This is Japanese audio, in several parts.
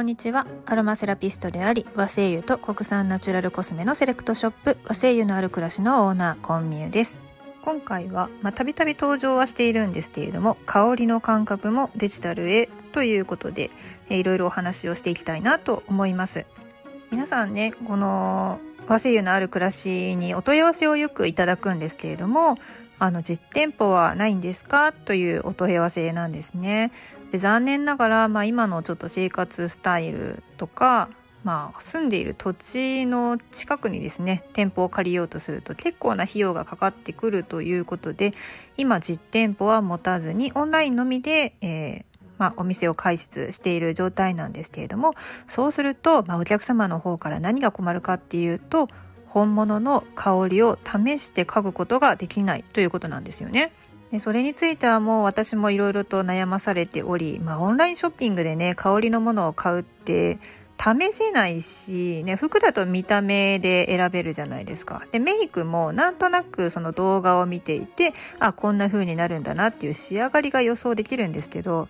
こんにちは。アロマセラピストであり、和製油と国産ナチュラルコスメのセレクトショップ、和製油のある暮らしのオーナー、コンミュです。今回は、まあ、たびたび登場はしているんですけれども、香りの感覚もデジタルへということで、えいろいろお話をしていきたいなと思います。皆さんね、この和製油のある暮らしにお問い合わせをよくいただくんですけれども、あの実店舗はないんですか？というお問い合わせなんですね。で残念ながら、まあ、今のちょっと生活スタイルとか、まあ、住んでいる土地の近くにですね店舗を借りようとすると結構な費用がかかってくるということで今実店舗は持たずにオンラインのみで、えーまあ、お店を開設している状態なんですけれどもそうすると、まあ、お客様の方から何が困るかっていうと本物の香りを試して嗅ぐことができないということなんですよね。でそれについてはもう私もいろいろと悩まされており、まあ、オンラインショッピングでね香りのものを買うって試せないし、ね、服だと見た目で選べるじゃないですか。で、メイクもなんとなくその動画を見ていて、あ、こんな風になるんだなっていう仕上がりが予想できるんですけど、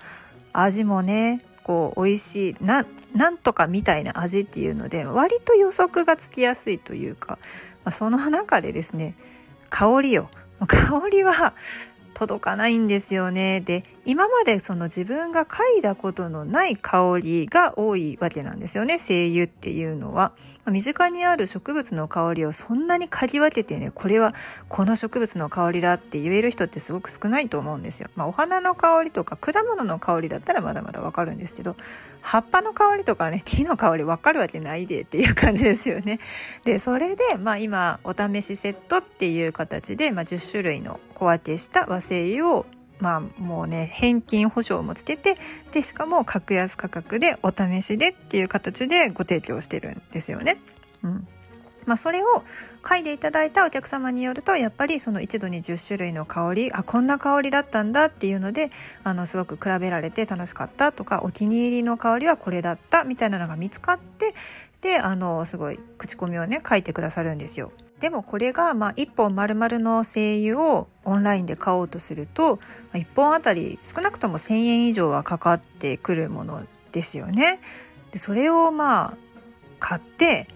味もね、こう美味しい、な、なんとかみたいな味っていうので、割と予測がつきやすいというか、まあ、その中でですね、香りを、香りは届かないんですよね。で、今までその自分が嗅いだことのない香りが多いわけなんですよね。精油っていうのは。身近にある植物の香りをそんなに嗅ぎ分けてね、これはこの植物の香りだって言える人ってすごく少ないと思うんですよ。まあ、お花の香りとか果物の香りだったらまだまだわかるんですけど、葉っぱの香りとかね、木の香りわかるわけないでっていう感じですよね。で、それで、まあ今、お試しセットっていう形で、まあ、10種類の小分けした和製油をまあもうね返金保証もつけてでしかも格安価格でお試しでっていう形でご提供してるんですよね。うんまあ、それを書いていただいたお客様によるとやっぱりその一度に10種類の香りあこんな香りだったんだっていうのであのすごく比べられて楽しかったとかお気に入りの香りはこれだったみたいなのが見つかってであのすごい口コミをね書いてくださるんですよ。でもこれがまあ1本丸々の精油をオンラインで買おうとすると1本あたり少なくとも1,000円以上はかかってくるものですよね。でそれをまあ買って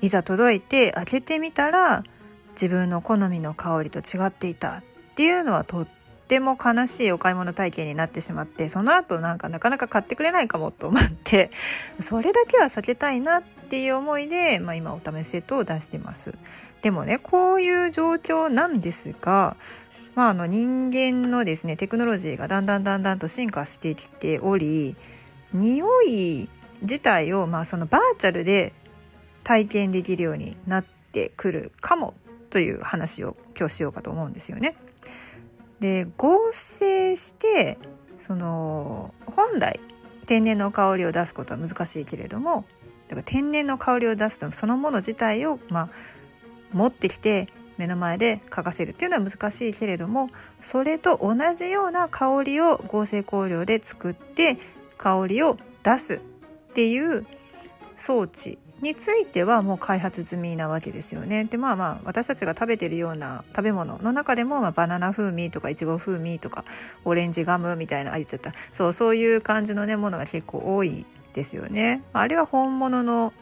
いざ届いて開けてみたら自分の好みの香りと違っていたっていうのはとっても悲しいお買い物体験になってしまってその後なんかなかなか買ってくれないかもと思ってそれだけは避けたいなっっていう思いで、まあ、今お試しセットを出してます。でもねこういう状況なんですがまあ、あの人間のですねテクノロジーがだんだんだんだんと進化してきており匂い自体をまあそのバーチャルで体験できるようになってくるかもという話を今日しようかと思うんですよね。で合成してその本来天然の香りを出すことは難しいけれどもだから天然の香りを出すとそのもの自体をまあ持ってきて目の前で嗅がせるっていうのは難しいけれどもそれと同じような香りを合成香料で作って香りを出すっていう装置についてはもう開発済みなわけですよね。でまあまあ私たちが食べてるような食べ物の中でも、まあ、バナナ風味とかいちご風味とかオレンジガムみたいなあ言っちゃったそうそういう感じのねものが結構多いですよね。あれは本物の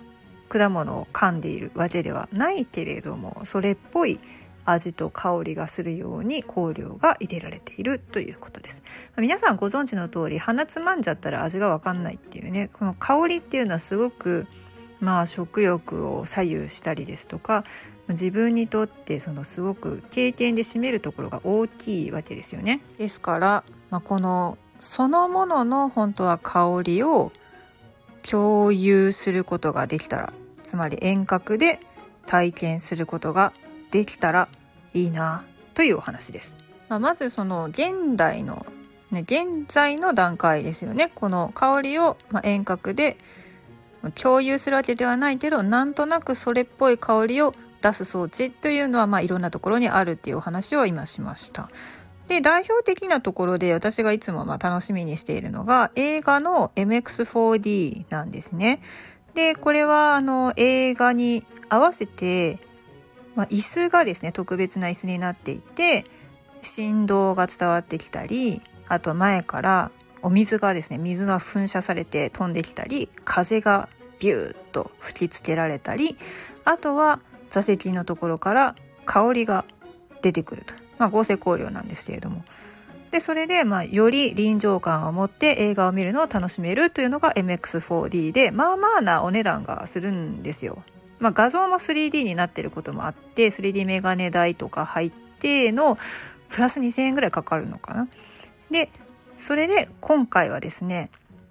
果物を噛んでいるわけではないけれどもそれっぽい味と香りがするように香料が入れられているということです。皆さんご存知の通り鼻つまんじゃったら味がわかんないっていうねこの香りっていうのはすごくまあ食欲を左右したりですとか自分にとってそのすごく経験で占めるところが大きいわけですよね。ですから、まあ、このそのものの本当は香りを共有することができたらつまり遠隔で体験することができたらいいなというお話です。まあ、まずその現代の、ね、現在の段階ですよね。この香りを、ま遠隔で共有するわけではないけどなんとなくそれっぽい香りを出す装置というのはまあいろんなところにあるっていうお話を今しました。で代表的なところで私がいつもま楽しみにしているのが映画の MX4D なんですね。で、これはあの映画に合わせて、まあ、椅子がですね、特別な椅子になっていて、振動が伝わってきたり、あと前からお水がですね水が噴射されて飛んできたり風がビューッと吹きつけられたりあとは座席のところから香りが出てくると、まあ、合成香料なんですけれどもでそれで、まあ、より臨場感を持って映画を見るのを楽しめるというのが MX4D でまあまあなお値段がするんですよ。まあ、画像も 3D になってることもあって 3D メガネ代とか入ってのプラス2000円ぐらいかかるのかな。でそれで今回はですね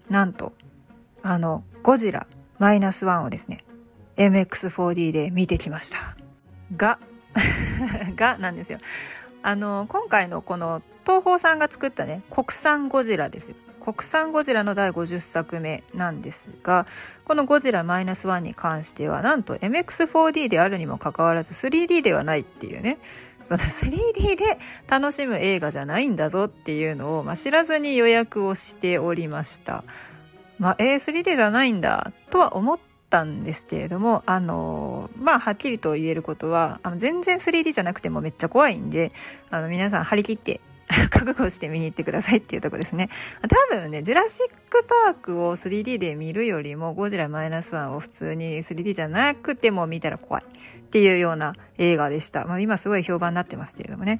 なんとあのゴジラマイナスワンをですね MX4D で見てきました。が がなんですよ。あの今回のこの東宝さんが作ったね国産ゴジラですよ。国産ゴジラの第50作目なんですがこのゴジラマイナスワンに関してはなんと MX4D であるにもかかわらず 3D ではないっていうねその 3D で楽しむ映画じゃないんだぞっていうのを、まあ、知らずに予約をしておりました。まあ、えー、3D じゃないんだとは思ったんですけれどもあのまあはっきりと言えることはあの全然 3D じゃなくてもめっちゃ怖いんであの皆さん張り切って 覚悟して見に行ってくださいっていうとこですね。多分ね、ジュラシックパークを 3D で見るよりも、ゴジラマイナスワンを普通に 3D じゃなくても見たら怖いっていうような映画でした。まあ、今すごい評判になってますけれどもね。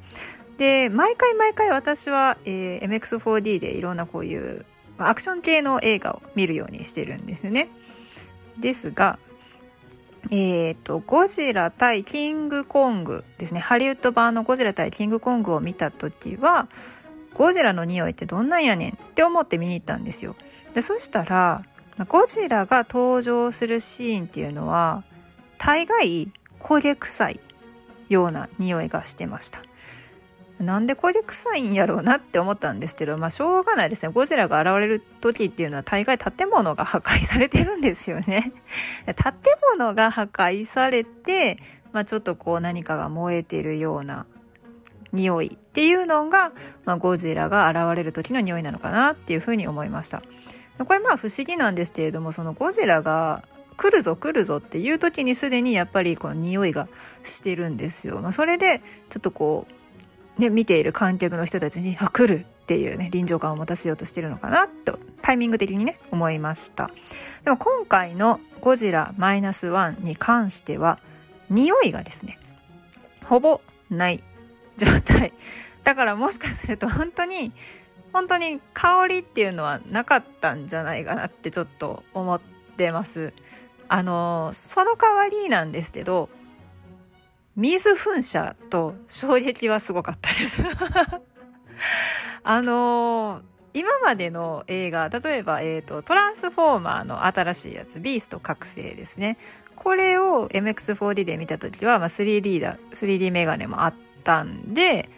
で、毎回毎回私は、えー、MX4D でいろんなこういうアクション系の映画を見るようにしてるんですね。ですが、えっ、ー、と、ゴジラ対キングコングですね。ハリウッド版のゴジラ対キングコングを見た時は、ゴジラの匂いってどんなんやねんって思って見に行ったんですよ。で、そしたら、ゴジラが登場するシーンっていうのは、大概焦げ臭いような匂いがしてました。なんで焦げ臭いんやろうなって思ったんですけど、まあしょうがないですね。ゴジラが現れる時っていうのは大概建物が破壊されてるんですよね。建物が破壊されて、まあちょっとこう何かが燃えてるような匂いっていうのが、まあ、ゴジラが現れる時の匂いなのかなっていうふうに思いました。これまあ不思議なんですけれども、そのゴジラが来るぞ来るぞっていう時にすでにやっぱりこの匂いがしてるんですよ。まあ、それでちょっとこうね、見ている観客の人たちに、あ、来るっていうね、臨場感を持たせようとしてるのかな、と、タイミング的にね、思いました。でも今回のゴジラマイナスワンに関しては、匂いがですね、ほぼない状態。だからもしかすると本当に、本当に香りっていうのはなかったんじゃないかなってちょっと思ってます。あの、その代わりなんですけど、水噴射と衝撃はすごかったです あのー、今までの映画、例えば、えっ、ー、と、トランスフォーマーの新しいやつ、ビースト覚醒ですね。これを MX4D で見た時は、まあ、3D だ、3D メガネもあったんで、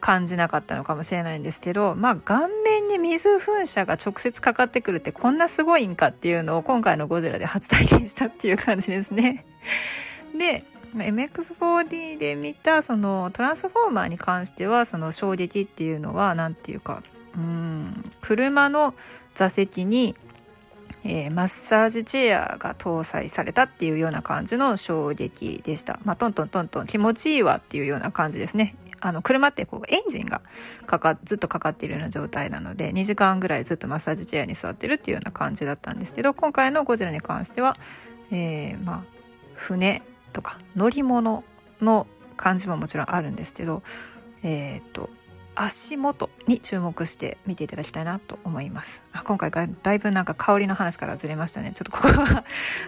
感じなかったのかもしれないんですけど、まあ、顔面に水噴射が直接かかってくるってこんなすごいんかっていうのを今回のゴジラで初体験したっていう感じですね。で、MX4D で見たそのトランスフォーマーに関してはその衝撃っていうのは何て言うかうん車の座席に、えー、マッサージチェアが搭載されたっていうような感じの衝撃でした。まあ、トントントントン気持ちいいわっていうような感じですね。あの車ってこうエンジンがかかずっとかかっているような状態なので2時間ぐらいずっとマッサージチェアに座ってるっていうような感じだったんですけど今回のゴジラに関しては、えー、まあ船とか乗り物の感じももちろんあるんですけど、えっ、と足元に注目して見ていただきたいなと思います。あ今回がだいぶなんか香りの話からずれましたね。ちょっとここは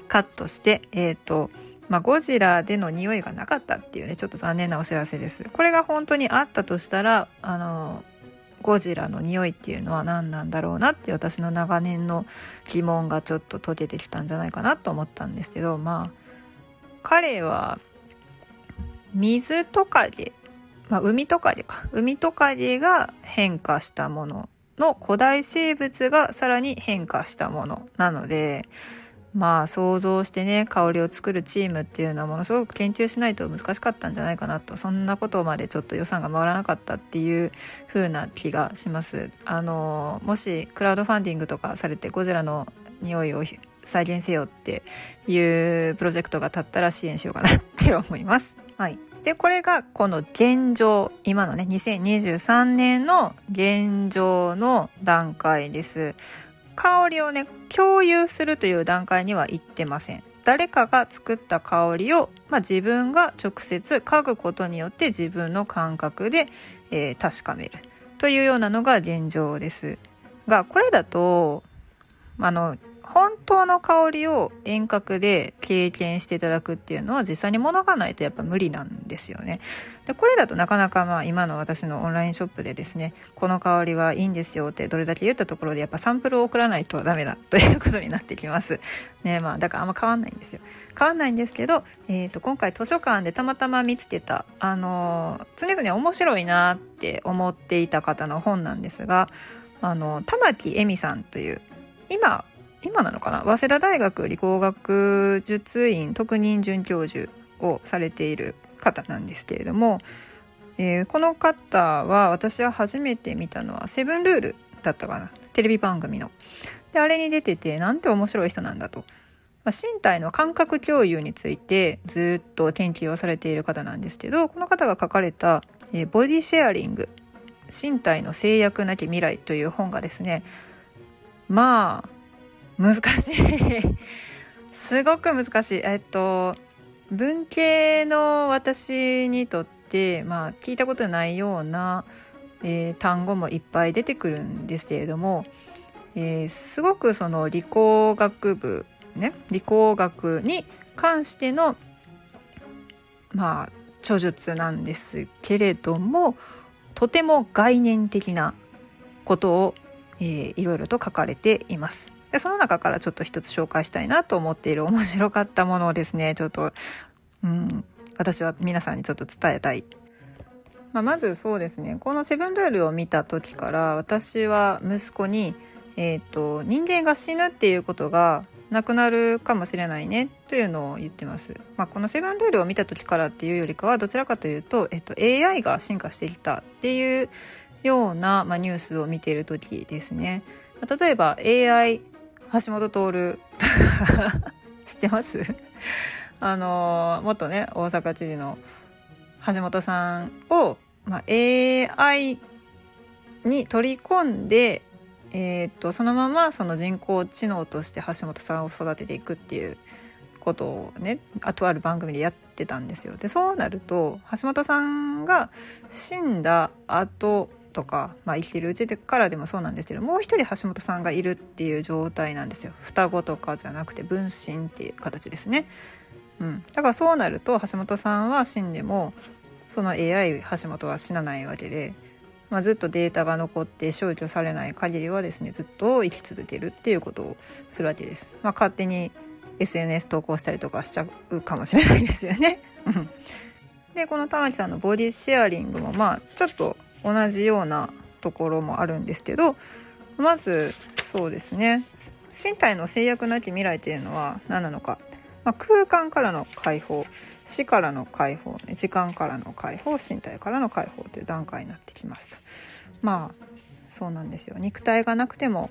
カットして、えっ、と、まあ、ゴジラでの匂いがなかったっていうね、ちょっと残念なお知らせです。これが本当にあったとしたら、あの、ゴジラの匂いっていうのは何なんだろうなっていう私の長年の疑問がちょっと解けてきたんじゃないかなと思ったんですけど、まあ、彼は水トカゲ、まあ、海トカゲか。海トカゲが変化したものの古代生物がさらに変化したものなのでまあ想像してね香りを作るチームっていうのはものすごく研究しないと難しかったんじゃないかなと。そんなことまでちょっと予算が回らなかったっていう風な気がします。あのもしクラウドファンディングとかされてゴジラの匂いを再現せよっていうプロジェクトが立ったら支援しようかなって思います。はい。でこれがこの現状今のね2023年の現状の段階です香りをね共有するという段階には行ってません誰かが作った香りを、まあ、自分が直接嗅ぐことによって自分の感覚で、えー、確かめるというようなのが現状ですがこれだとあの本当の香りを遠隔で経験していただくっていうのは実際に物がないとやっぱ無理なんですよね。でこれだとなかなかまあ今の私のオンラインショップでですねこの香りがいいんですよってどれだけ言ったところでやっぱサンプルを送らないとダメだということになってきます。ねまあだからあんま変わんないんですよ。変わんないんですけど、えー、と今回図書館でたまたま見つけたあの常々面白いなって思っていた方の本なんですがあの玉木恵美さんという今今なのかな？早稲田大学理工学術院特任准教授をされている方なんですけれども、えー、この方は私は初めて見たのは「セブンルール」だったかな？テレビ番組の。であれに出ててなんて面白い人なんだと。ま、身体の感覚共有についてずっと研究をされている方なんですけどこの方が書かれた「え、ボディシェアリング身体の制約なき未来」という本がですねまあ難しいすごく難しいえっと文系の私にとってまあ聞いたことないような、えー、単語もいっぱい出てくるんですけれども、えー、すごくその理工学部ね理工学に関してのまあ著述なんですけれどもとても概念的なことを、えー、いろいろと書かれています。でその中からちょっと一つ紹介したいなと思っている面白かったものをですね ちょっと、うん、私は皆さんにちょっと伝えたい。まあ、まずそうですねこの「セブンルール」を見た時から私は息子に、えーと、人間が死ぬっていうことがなくなるかもしれないねというのを言ってます。まあ、このセブンルールを見た時からっていうよりかはどちらかというと、えっと、AI が進化してきたっていうような、まあ、ニュースを見ている時ですね。例えば AI 橋本徹 知ってます？あの元ね大阪知事の橋本さんを、まあ、AI に取り込んで、えー、っとそのままその人工知能として橋本さんを育てていくっていうことをねあとある番組でやってたんですよ。でそうなると橋本さんが死んだ後とか、まあ、生きてるうちでからでもそうなんですけどもう一人橋本さんがいるっていう状態なんですよ双子とかじゃなくて分身っていう形ですね。うん、だからそうなると橋本さんは死んでもその AI 橋本は死なないわけで、まあ、ずっとデータが残って消去されない限りはですねずっと生き続けるっていうことをするわけです。まあ、勝手に SNS 投稿したりとかしちゃうかもしれないですよね。でこの玉木さんのボディシェアリングもまあちょっと同じようなところもあるんですけどまずそうですね。身体の制約なき未来っていうのは何なのか、まあ、空間からの解放。死からの解放、時間からの解放。身体からの解放という段階になってきますと。まあそうなんですよ。肉体がなくても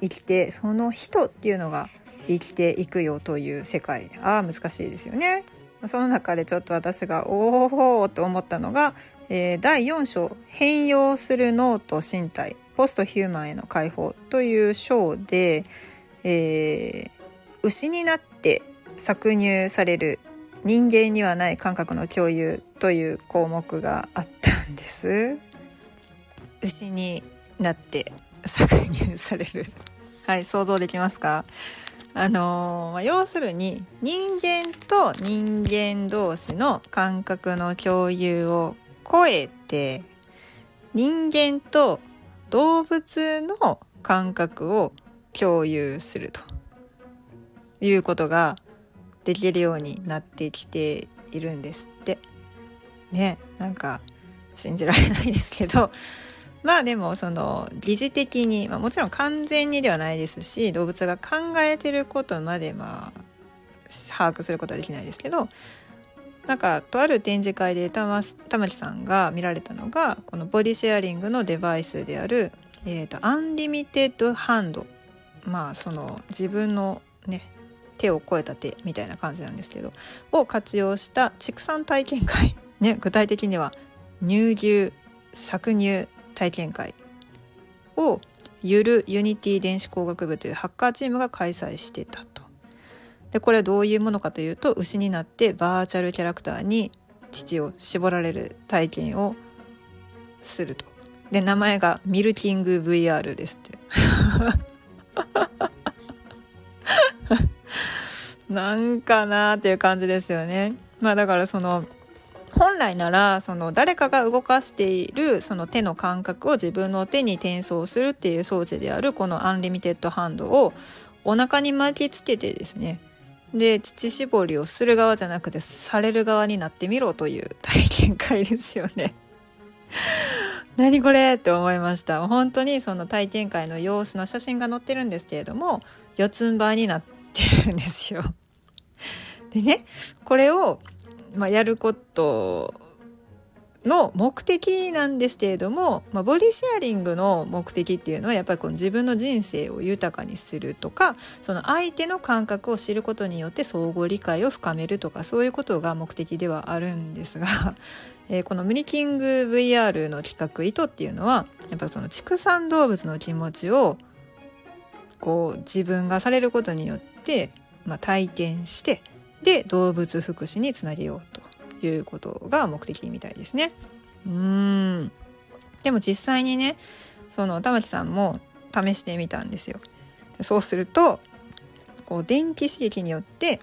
生きてその人っていうのが生きていくよという世界。ああ難しいですよね。その中でちょっと私がおおと思ったのがえー、第4章「変容する脳と身体ポストヒューマンへの解放」という章で、えー、牛になって搾乳される人間にはない感覚の共有という項目があったんです。牛になって搾乳される はい想像できますか？あのー、まあ、要するに人間と人間同士の感覚の共有を超えて人間と動物の感覚を共有するということができるようになってきているんですって。ねなんか信じられないですけど。まあでもその疑似的に、まあ、もちろん完全にではないですし動物が考えてることまでまあ把握することはできないですけどなんかとある展示会で玉木さんが見られたのがこのボディシェアリングのデバイスである、えーと、アンリミテッドハンドまあその自分のね手を超えた手みたいな感じなんですけどを活用した畜産体験会。ね、具体的には乳牛搾乳体験会。をゆるユニティ電子工学部というハッカーチームが開催してたと。でこれはどういうものかというと牛になってバーチャルキャラクターに乳を絞られる体験をすると。で名前がミルキング VR ですって。なんかなっていう感じですよね。まあだからその本来ならその誰かが動かしているその手の感覚を自分の手に転送するっていう装置であるこのアンリミテッドハンドをお腹に巻きつけてですねで乳搾りをする側じゃなくてされる側になってみろという 体験会ですよね。何これって思いました本当にその体験会の様子の写真が載ってるんですけれども四つん這いになってるんですよ。でねこれを、まあ、やることの目的なんですけれども、まあ、ボディシェアリングの目的っていうのはやっぱりこの自分の人生を豊かにするとかその相手の感覚を知ることによって相互理解を深めるとかそういうことが目的ではあるんですが、え、このムニキング VR の企画意図っていうのはやっぱその畜産動物の気持ちをこう自分がされることによって、まあ、体験してで動物福祉につなげよう。ということが目的みたいですね。うんでも実際にねその玉木さんも試してみたんですよ。そうするとこう電気刺激によって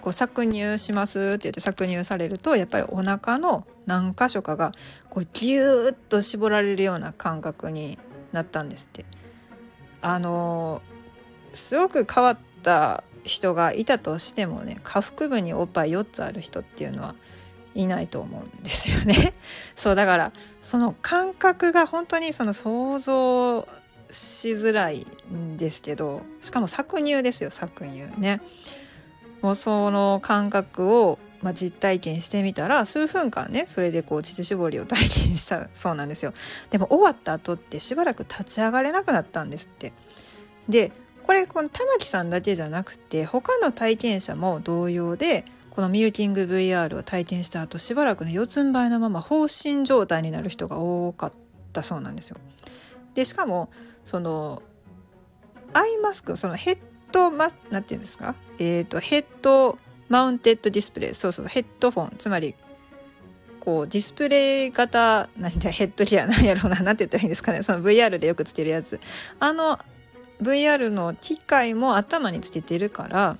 こう搾乳しますって言って搾乳されるとやっぱりお腹の何箇所かがこうギューッと絞られるような感覚になったんですって。あのすごく変わった人がいたとしてもね下腹部におっぱい4つある人っていうのはいないと思うんですよね。そうだからその感覚が本当にその想像しづらいんですけどしかも搾乳ですよ搾乳ね。もうその感覚を、まあ、実体験してみたら数分間ねそれでこう乳搾りを体験したそうなんですよ。でも終わった後ってしばらく立ち上がれなくなったんですって。でこれこの玉木さんだけじゃなくて他の体験者も同様でこのミルキング VR を体験した後しばらくね四つん這いのまま放心状態になる人が多かったそうなんですよ。でしかもそのアイマスクそのヘッドマなんていうんですかえっ、ー、とヘッドマウンテッドディスプレイそうそうヘッドフォンつまりこうディスプレイ型なんだヘッドギアなんやろうな何て言ったらいいんですかねその VR でよくつけるやつあの VR の機械も頭につけてるから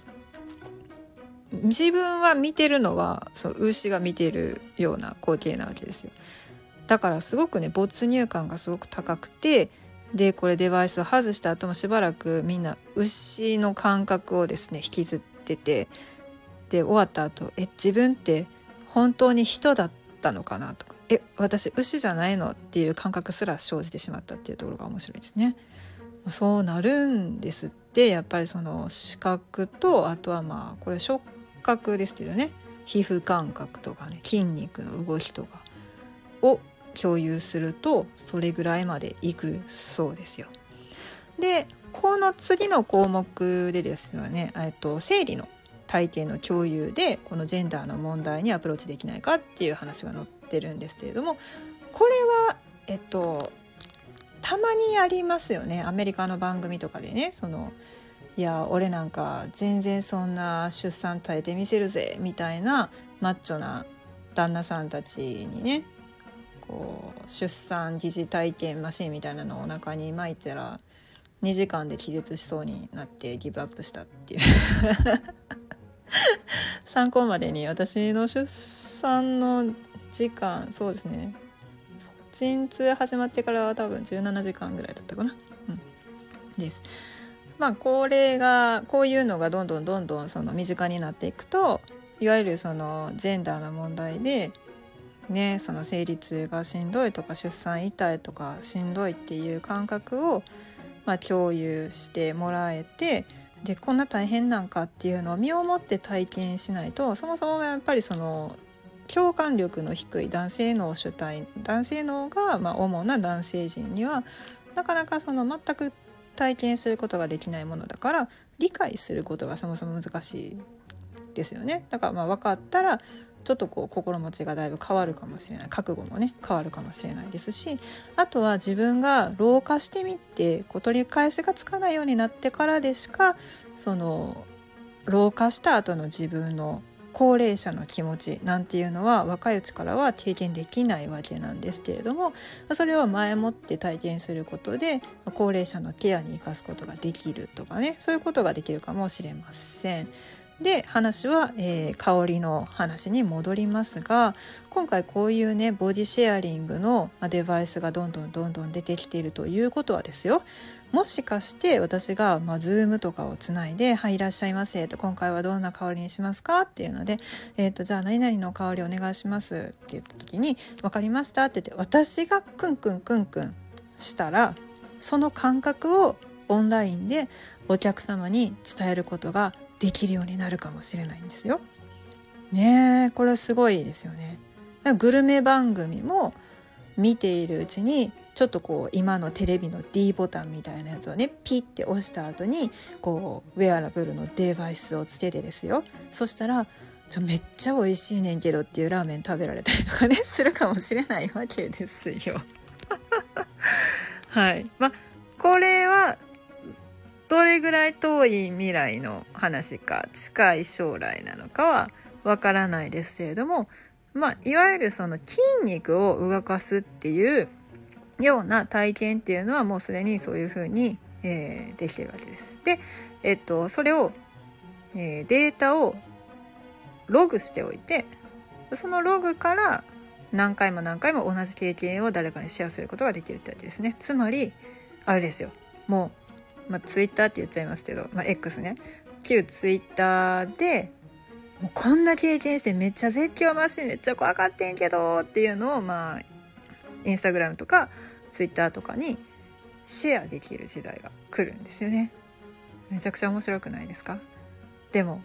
自分は見てるのはそう牛が見てるような光景なわけですよだからすごくね没入感がすごく高くてでこれデバイスを外した後もしばらくみんな牛の感覚をですね引きずっててで終わった後え自分って本当に人だったのかなとかえ私牛じゃないのっていう感覚すら生じてしまったっていうところが面白いですね。そうなるんですってやっぱりその視覚とあとはまあこれ触覚ですけどね皮膚感覚とかね筋肉の動きとかを共有するとそれぐらいまでいくそうですよ。でこの次の項目でですね、えっと、生理の体験の共有でこのジェンダーの問題にアプローチできないかっていう話が載ってるんですけれどもこれはえっとたまにありますよねアメリカの番組とかでねそのいや俺なんか全然そんな出産耐えてみせるぜみたいなマッチョな旦那さんたちにねこう出産疑似体験マシンみたいなのをお腹に巻いたら2時間で気絶しそうになってギブアップしたっていう 参考までに私の出産の時間そうですね陣痛始まってからは多分17時間ぐらいだったかな。うん、です。まあこれがこういうのがどんどんどんどんその身近になっていくといわゆるそのジェンダーの問題でねその生理痛がしんどいとか出産痛いとかしんどいっていう感覚をまあ共有してもらえてでこんな大変なんかっていうのを身をもって体験しないとそもそもやっぱりその共感力の低い男性脳主体男性脳がま主な男性陣にはなかなかその全く体験することができないものだから理解することがそもそも難しいですよね。だからまあ分かったらちょっとこう心持ちがだいぶ変わるかもしれない。覚悟もね変わるかもしれないですしあとは自分が老化してみてこう取り返しがつかないようになってからでしかその老化した後の自分の高齢者の気持ちなんていうのは若いうちからは経験できないわけなんですけれどもそれを前もって体験することで高齢者のケアに生かすことができるとかねそういうことができるかもしれません。で話は、えー、香りの話に戻りますが今回こういうねボディシェアリングのデバイスがどんどんどんどん出てきているということはですよもしかして私が、まあ、ズームとかをつないで「はいいらっしゃいませ」と「今回はどんな香りにしますか?」っていうので「えーと、じゃあ何々の香りお願いします」って言った時に「分かりました」って言って私がクンクンクンクンしたらその感覚をオンラインでお客様に伝えることができるようになるかもしれないんですよ。ねえこれすごいですよね。グルメ番組も見ているうちにちょっとこう今のテレビの D ボタンみたいなやつをねピッて押した後にこうウェアラブルのデバイスをつけてですよそしたらちょめっちゃ美味しいねんけどっていうラーメン食べられたりとかねするかもしれないわけですよ。はいまこれはどれぐらい遠い未来の話か近い将来なのかはわからないですけれどもまあいわゆるその筋肉を動かすっていうような体験っていうのはもうすでにそういうふうに、えー、できてるわけです。で、えっと、それを、えー、データをログしておいてそのログから何回も何回も同じ経験を誰かにシェアすることができるってわけですね。つまりあれですよもうまあ、ツイッターって言っちゃいますけど、まあ、X ね。旧ツイッターでもうこんな経験してめっちゃ絶叫マシンめっちゃ怖かってんけどっていうのをまあインスタグラムとかツイッターとかにシェアできる時代が来るんですよね。めちゃくちゃ面白くないですか？でも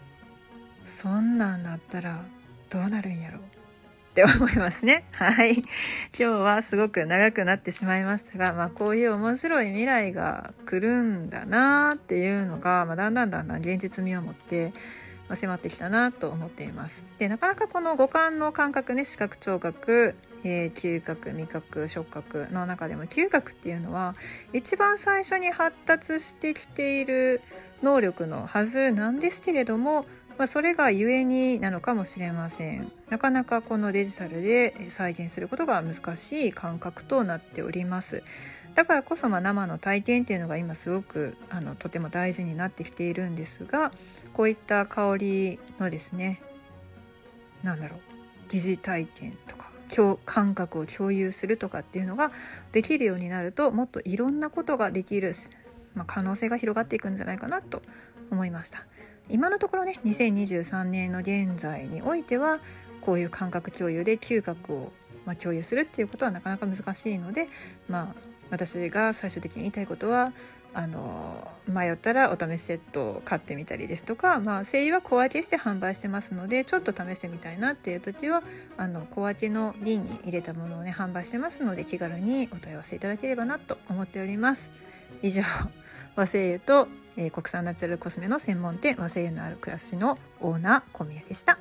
そんなんなったらどうなるんやろ？って思いますね。はい。今日はすごく長くなってしまいましたが、まあこういう面白い未来が来るんだなっていうのが、まあ、だんだんだんだん現実味を持って、まあ、迫ってきたなと思っています。で、なかなかこの五感の感覚ね、視覚、聴覚、えー、嗅覚味覚触覚の中でも嗅覚っていうのは一番最初に発達してきている能力のはずなんですけれどもまあ、それがゆえになのかもしれませんなかなかこのデジタルで再現することが難しい感覚となっておりますだからこそま生の体験っていうのが今すごくあのとても大事になってきているんですがこういった香りのですね何だろう疑似体験とか感覚を共有するとかっていうのができるようになるともっといろんなことができる、まあ、可能性が広がっていくんじゃないかなと思いました。今のところね2023年の現在においてはこういう感覚共有で嗅覚を、ま、共有するっていうことはなかなか難しいのでまあ私が最終的に言いたいことはあの迷ったらお試しセットを買ってみたりですとか、まあ、声優は小分けして販売してますのでちょっと試してみたいなっていう時はあの小分けの瓶に入れたものをね販売してますので気軽にお問い合わせいただければなと思っております。以上和製油とえー、国産ナチュラルコスメの専門店和製油のある暮らしのオーナー小宮でした。